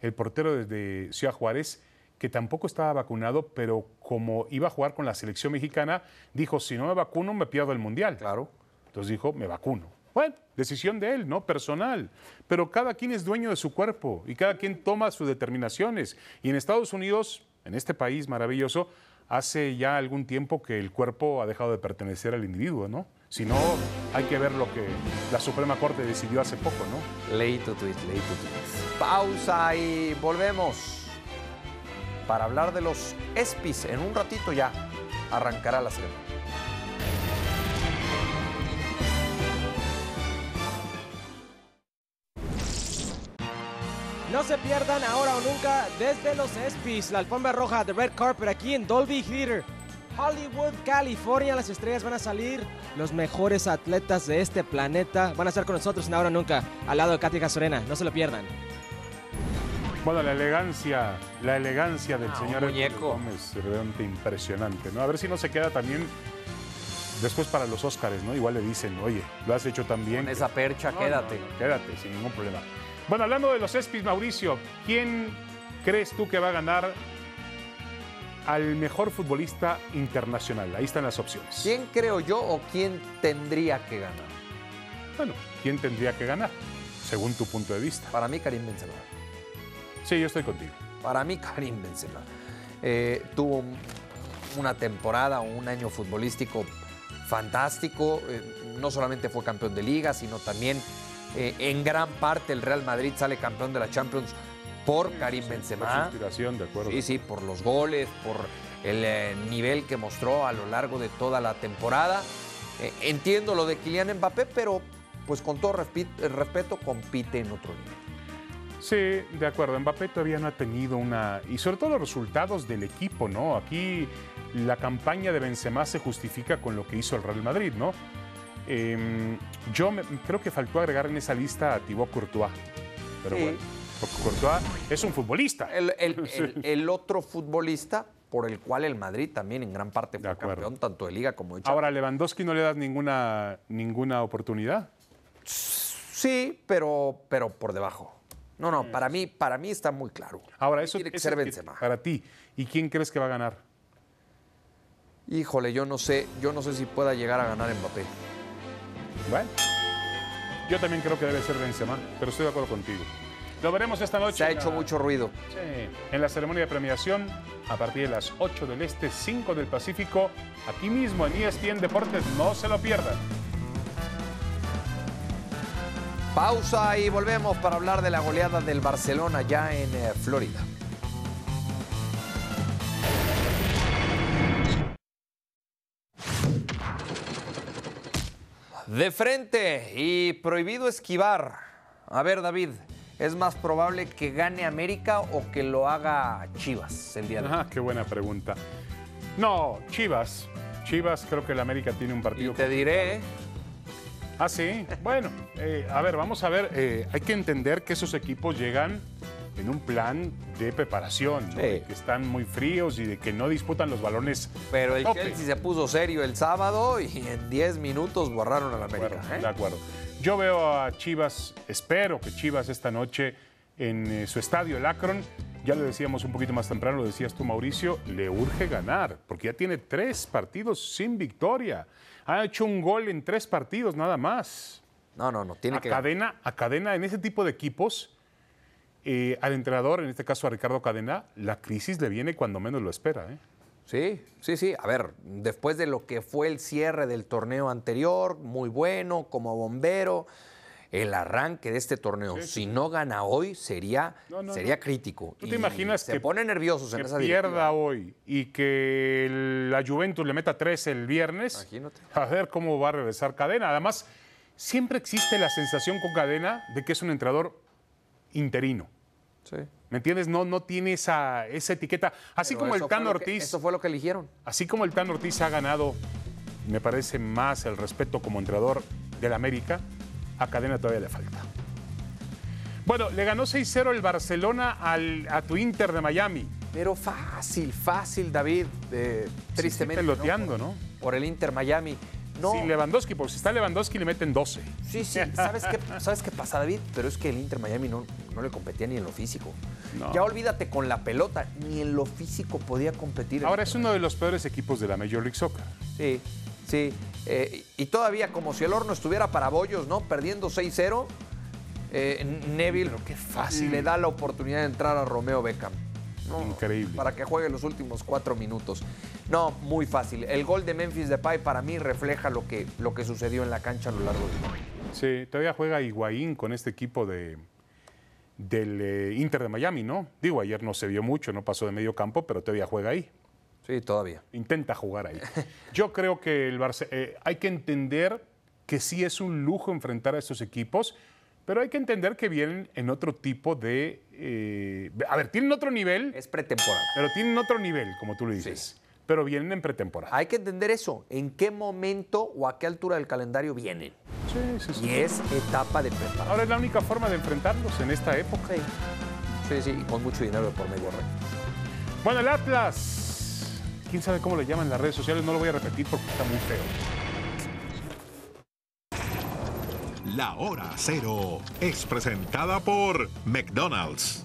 el portero desde Ciudad Juárez, que tampoco estaba vacunado, pero como iba a jugar con la selección mexicana, dijo: si no me vacuno, me pierdo el mundial. Claro. Entonces dijo: me vacuno. Bueno, decisión de él, ¿no? Personal. Pero cada quien es dueño de su cuerpo y cada quien toma sus determinaciones. Y en Estados Unidos, en este país maravilloso, hace ya algún tiempo que el cuerpo ha dejado de pertenecer al individuo, ¿no? Si no, hay que ver lo que la Suprema Corte decidió hace poco, ¿no? Leí tu tweet, leí tu tweet. Pausa y volvemos para hablar de los ESPIs. En un ratito ya arrancará la ceremonia. No se pierdan ahora o nunca desde los ESPYs, la alfombra roja de Red Carpet aquí en Dolby Theater. Hollywood, California, las estrellas van a salir, los mejores atletas de este planeta van a estar con nosotros en ahora o nunca, al lado de Katy Casorena, no se lo pierdan. Bueno, la elegancia, la elegancia del Ah, señor muñeco. Gómez, realmente impresionante, ¿no? A ver si no se queda también después para los Óscares, ¿no? Igual le dicen, oye, lo has hecho tan bien. Con esa percha, No, quédate. no, no, quédate, sin ningún problema. Bueno, hablando de los ESPYs, Mauricio, ¿quién crees tú que va a ganar al mejor futbolista internacional? Ahí están las opciones. ¿Quién creo yo o quién tendría que ganar? Bueno, ¿quién tendría que ganar? Según tu punto de vista. Para mí, Karim Benzema. Sí, yo estoy contigo. Para mí, Karim Benzema. Eh, tuvo un- una temporada o un año futbolístico fantástico. Eh, no solamente fue campeón de liga, sino también eh, en gran parte el Real Madrid sale campeón de la Champions por Karim Por su Benzema. inspiración, de acuerdo. Sí, sí, por los goles, por el eh, nivel que mostró a lo largo de toda la temporada. Eh, entiendo lo de Kylian Mbappé, pero pues con todo respeto compite en otro nivel. Sí, de acuerdo. Mbappé todavía no ha tenido una. Y sobre todo los resultados del equipo, ¿no? Aquí la campaña de Benzema se justifica con lo que hizo el Real Madrid, ¿no? Em, yo me- creo que faltó agregar en esa lista a Thibaut Courtois. Pero Sí. bueno, porque Courtois es un futbolista. El, el- el- el otro futbolista por el cual el Madrid también en gran parte fue campeón, tanto de liga como de Champions. Ahora, ¿a Lewandowski no le das ninguna, ninguna oportunidad? Sí, pero, pero por debajo. No, no, para mí, para mí está muy claro. Ahora, eso Tiene que ser que- Benzema. para ti. ¿Y quién crees que va a ganar? Híjole, yo no sé, yo no sé si pueda llegar a ganar Mbappé. Bueno, yo también creo que debe ser Benzema, pero estoy de acuerdo contigo. Lo veremos esta noche. Se ha hecho la- mucho ruido. Sí, en la ceremonia de premiación a partir de las 8 del Este, 5 del Pacífico, aquí mismo en ESPN Deportes. No se lo pierdan. Pausa y volvemos para hablar de la goleada del Barcelona ya en eh, Florida. De frente y prohibido esquivar. A ver, David, ¿es más probable que gane América o que lo haga Chivas el día de hoy? Ajá, qué buena pregunta. No, Chivas. Chivas, creo que el América tiene un partido. Y te diré. Ah, sí. Bueno, eh, a ver, vamos a ver. eh, hay que entender que esos equipos llegan en un plan de preparación, ¿no? De que están muy fríos y de que no disputan los balones. Pero el tope. Chelsea se puso serio el sábado y en 10 minutos borraron a la América. acuerdo, ¿eh? De acuerdo. Yo veo a Chivas, espero que Chivas esta noche en eh, su estadio, el Akron, ya lo decíamos un poquito más temprano, lo decías tú, Mauricio, le urge ganar, porque ya tiene tres partidos sin victoria. Ha hecho un gol en tres partidos nada más. No, no, no, tiene a que cadena, a cadena en ese tipo de equipos, eh, al entrenador, en este caso a Ricardo Cadena, la crisis le viene cuando menos lo espera. ¿eh? Sí, sí, sí. A ver, después de lo que fue el cierre del torneo anterior, muy bueno, como bombero, el arranque de este torneo, si no gana hoy, sería, No, no, sería no. crítico. ¿Tú Y te imaginas se que pone nerviosos en que esa pierda directiva? hoy y que el- la Juventus le meta tres el viernes? Imagínate. A ver cómo va a regresar Cadena. Además, siempre existe la sensación con Cadena de que es un entrenador interino. Sí. ¿Me entiendes? No, no tiene esa, esa etiqueta. Así Pero como el Tan que- Ortiz. Eso fue lo que eligieron. Así como el Tan Ortiz ha ganado, me parece más el respeto como entrenador del América, a Cadena todavía le falta. Bueno, le ganó 6-0 el Barcelona al, a tu Inter de Miami. Pero fácil, fácil, David. eh, Sí, tristemente. sí, peloteando, ¿no? Por el Inter Miami. No. Sin Lewandowski, porque si está Lewandowski le meten 12. Sí, sí. ¿Sabes qué, ¿Sabes qué pasa, David? Pero es que el Inter Miami no, no le competía ni en lo físico. No. Ya olvídate con la pelota, ni en lo físico podía competir. Ahora es uno de los peores equipos de la Major League Soccer. Sí, sí. Eh, y todavía como si el horno estuviera para bollos, ¿no? Perdiendo 6-0. eh, Neville qué fácil. le da la oportunidad de entrar a Romeo Beckham. No, Increíble. Para que juegue los últimos cuatro minutos. No, muy fácil. El gol de Memphis Depay para mí refleja lo que, lo que sucedió en la cancha a lo largo del partido. Sí, todavía juega Higuaín con este equipo de, del eh, Inter de Miami, ¿no? Digo, ayer no se vio mucho, no pasó de medio campo, pero todavía juega ahí. Sí, todavía. Intenta jugar ahí. Yo creo que el Barce- eh, hay que entender que sí es un lujo enfrentar a estos equipos, pero hay que entender que vienen en otro tipo de... eh, a ver, tienen otro nivel, Es pretemporada. pero tienen otro nivel, como tú lo dices. Pero vienen en pretemporada. Hay que entender eso. ¿En qué momento o a qué altura del calendario vienen? Sí, sí, sí. Y es etapa de preparación. Ahora es la única forma de enfrentarlos en esta época. Sí, sí, sí, y con mucho dinero por medio. Rey. Bueno, el Atlas. Quién sabe cómo le llaman en las redes sociales, no lo voy a repetir porque está muy feo. La hora cero es presentada por McDonald's.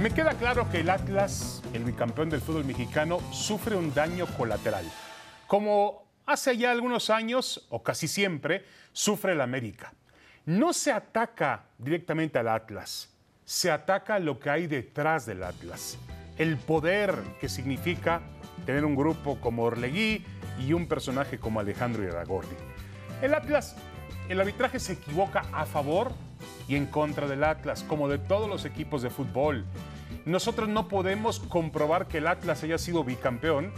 Me queda claro que el Atlas, el bicampeón del fútbol mexicano, sufre un daño colateral. Como hace ya algunos años, o casi siempre, sufre el América. No se ataca directamente al Atlas, se ataca lo que hay detrás del Atlas. El poder que significa tener un grupo como Orlegui y un personaje como Alejandro Iragorri. El Atlas, el arbitraje se equivoca a favor y en contra del Atlas, como de todos los equipos de fútbol. Nosotros no podemos comprobar que el Atlas haya sido bicampeón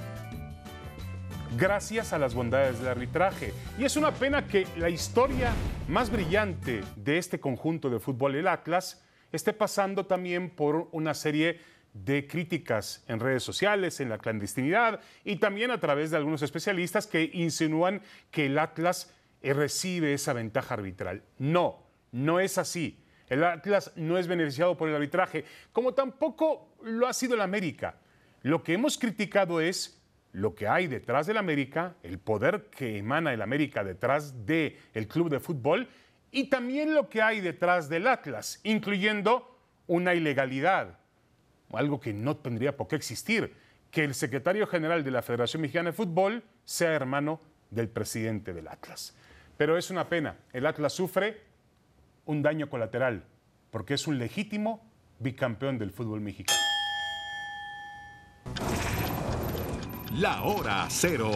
gracias a las bondades del arbitraje. Y es una pena que la historia más brillante de este conjunto de fútbol, el Atlas, esté pasando también por una serie de críticas en redes sociales, en la clandestinidad y también a través de algunos especialistas que insinúan que el Atlas recibe esa ventaja arbitral. No, no es así. El Atlas no es beneficiado por el arbitraje, como tampoco lo ha sido el América. Lo que hemos criticado es lo que hay detrás del América, el poder que emana el América detrás del el club de fútbol y también lo que hay detrás del Atlas, incluyendo una ilegalidad, algo que no tendría por qué existir, que el secretario general de la Federación Mexicana de Fútbol sea hermano del presidente del Atlas. Pero es una pena, el Atlas sufre un daño colateral, porque es un legítimo bicampeón del fútbol mexicano. La hora cero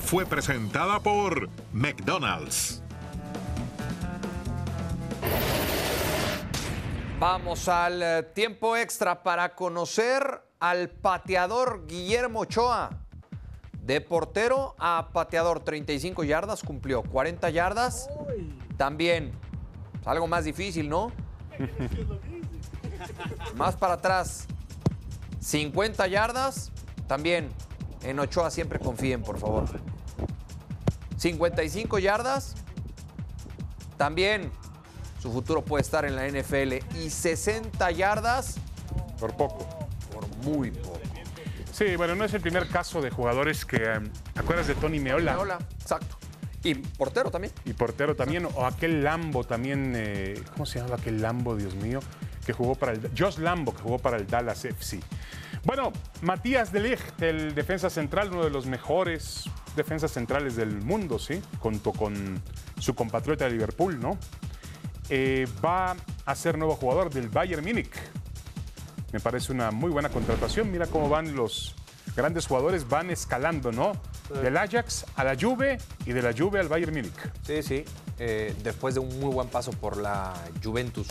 fue presentada por McDonald's. Vamos al eh, tiempo extra para conocer al pateador Guillermo Ochoa. De portero a pateador, 35 yardas, cumplió 40 yardas. También, pues, algo más difícil, ¿no? más para atrás, 50 yardas. También en Ochoa siempre confíen, por favor. 55 yardas. También su futuro puede estar en la NFL. Y 60 yardas. Por poco. Por muy poco. Sí, bueno, no es el primer caso de jugadores que. eh, ¿Te acuerdas de Tony Meola? Meola, exacto. Y portero también. Y portero también. O aquel Lambo también. eh, ¿Cómo se llama aquel Lambo, Dios mío? Que jugó para el. Josh Lambo, que jugó para el Dallas FC. Bueno, Matías de Ligt, el defensa central, uno de los mejores defensas centrales del mundo, ¿sí? Junto con su compatriota de Liverpool, ¿no? Eh, va a ser nuevo jugador del Bayern Múnich. Me parece una muy buena contratación. Mira cómo van los grandes jugadores, van escalando, ¿no? Del Ajax a la Juve y de la Juve al Bayern Múnich. Sí, sí. eh, después de un muy buen paso por la Juventus.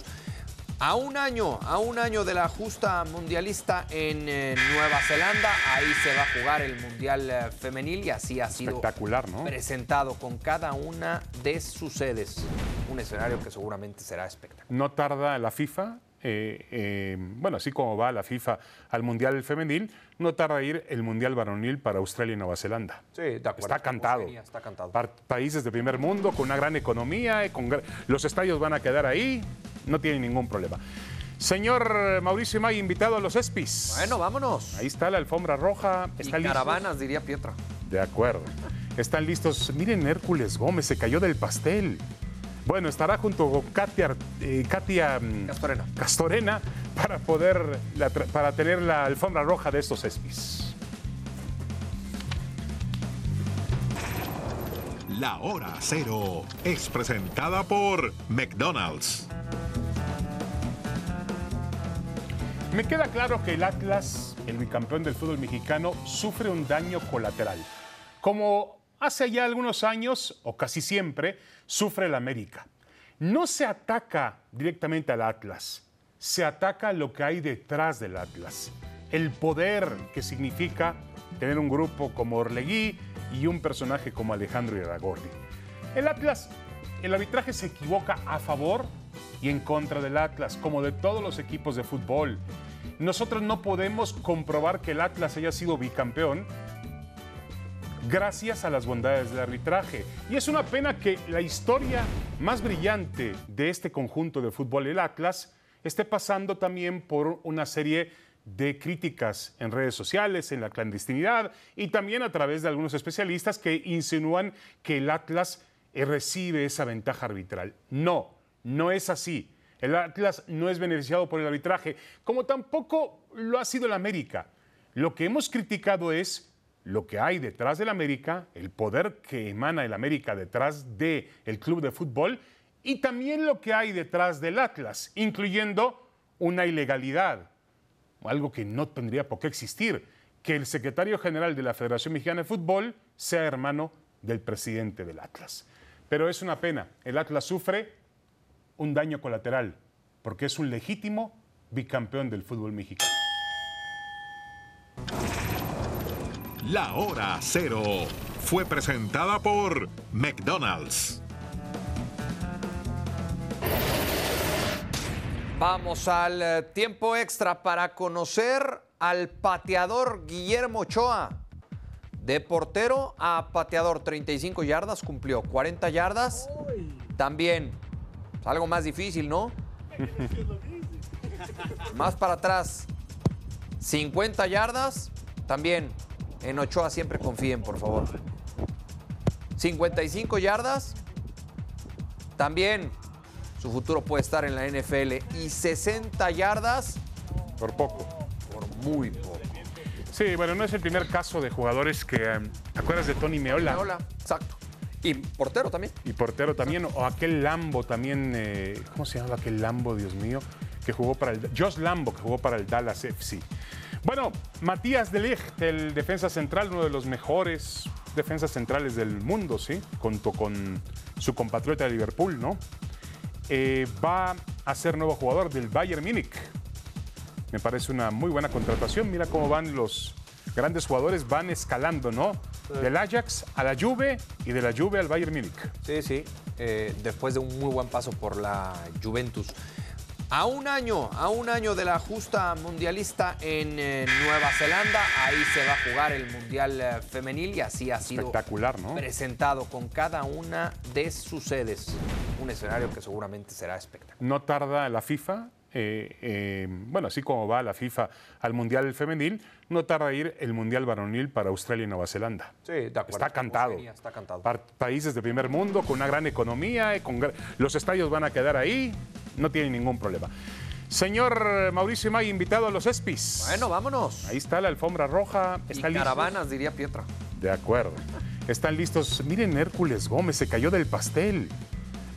A un año, a un año de la justa mundialista en eh, Nueva Zelanda, ahí se va a jugar el Mundial eh, Femenil y así ha sido Espectacular, ¿no? presentado con cada una de sus sedes. Un escenario que seguramente será espectacular. No tarda la FIFA, eh, eh, bueno, así como va la FIFA al Mundial Femenil, no tarda ir el Mundial Varonil para Australia y Nueva Zelanda. Sí, de acuerdo. Está cantado. Oceanía, Está cantado. Par- países de primer mundo con una gran economía, con los estadios van a quedar ahí, no tienen ningún problema. Señor Mauricio May, invitado a los ESPIs. Bueno, vámonos. Ahí está la alfombra roja. Y Está listo. caravanas, diría Pietra. De acuerdo. Están listos. Miren, Hércules Gómez se cayó del pastel. Bueno, estará junto con Katia, eh, Katia Castorena. Castorena para poder la para tener la alfombra roja de estos ESPIs. La hora cero es presentada por McDonald's. Me queda claro que el Atlas, el bicampeón del fútbol mexicano, sufre un daño colateral. Como hace ya algunos años, o casi siempre, sufre el América. No se ataca directamente al Atlas, se ataca lo que hay detrás del Atlas. El poder que significa tener un grupo como Orlegui y un personaje como Alejandro Iragorri. El Atlas, el arbitraje se equivoca a favor y en contra del Atlas, como de todos los equipos de fútbol. Nosotros no podemos comprobar que el Atlas haya sido bicampeón gracias a las bondades del arbitraje. Y es una pena que la historia más brillante de este conjunto de fútbol, el Atlas, esté pasando también por una serie de críticas en redes sociales, en la clandestinidad y también a través de algunos especialistas que insinúan que el Atlas recibe esa ventaja arbitral. No, no es así. El Atlas no es beneficiado por el arbitraje, como tampoco lo ha sido el América. Lo que hemos criticado es lo que hay detrás del América, el poder que emana el América detrás del el club de fútbol y también lo que hay detrás del Atlas, incluyendo una ilegalidad, algo que no tendría por qué existir, que el secretario general de la Federación Mexicana de Fútbol sea hermano del presidente del Atlas. Pero es una pena, el Atlas sufre un daño colateral, porque es un legítimo bicampeón del fútbol mexicano. La hora cero fue presentada por McDonald's. Vamos al eh, tiempo extra para conocer al pateador Guillermo Ochoa. De portero a pateador, 35 yardas, cumplió 40 yardas. También, pues, algo más difícil, ¿no? más para atrás, 50 yardas. También, en Ochoa siempre confíen, por favor. 55 yardas. También, su futuro puede estar en la NFL. Y 60 yardas. Por poco. Por muy poco. Sí, bueno, no es el primer caso de jugadores que. eh, ¿Te acuerdas de Tony Meola? Meola, exacto. Y portero también. Y portero también, o aquel Lambo también, eh, ¿cómo se llama aquel Lambo, Dios mío? Que jugó para el. Josh Lambo, que jugó para el Dallas FC. Bueno, Matías de Ligt, el defensa central, uno de los mejores defensas centrales del mundo, ¿sí? Junto con su compatriota de Liverpool, ¿no? Eh, va a ser nuevo jugador del Bayern Múnich. Me parece una muy buena contratación. Mira cómo van los grandes jugadores, van escalando, ¿no? Del Ajax a la Juve y de la Juve al Bayern Múnich. Sí, sí. eh, después de un muy buen paso por la Juventus. A un año, a un año de la justa mundialista en eh, Nueva Zelanda, ahí se va a jugar el Mundial eh, Femenil y así ha sido Espectacular, ¿no? presentado con cada una de sus sedes. Un escenario que seguramente será espectacular. No tarda la FIFA, eh, eh, bueno, así como va la FIFA al Mundial Femenil, no tarda ir el Mundial Varonil para Australia y Nueva Zelanda. Sí, de acuerdo. Está cantado. Está cantado. Países de primer mundo con una gran economía, y con los estadios van a quedar ahí, no tienen ningún problema. Señor Mauricio May, invitado a los ESPIs. Bueno, vámonos. Ahí está la alfombra roja. Y Están listos. caravanas, diría Pietra. De acuerdo. Están listos. Miren, Hércules Gómez se cayó del pastel.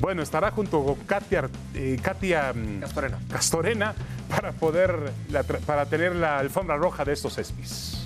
Bueno, estará junto con Katia, eh, Katia mm, Castorena. Castorena para poder la para tener la alfombra roja de estos ESPIs.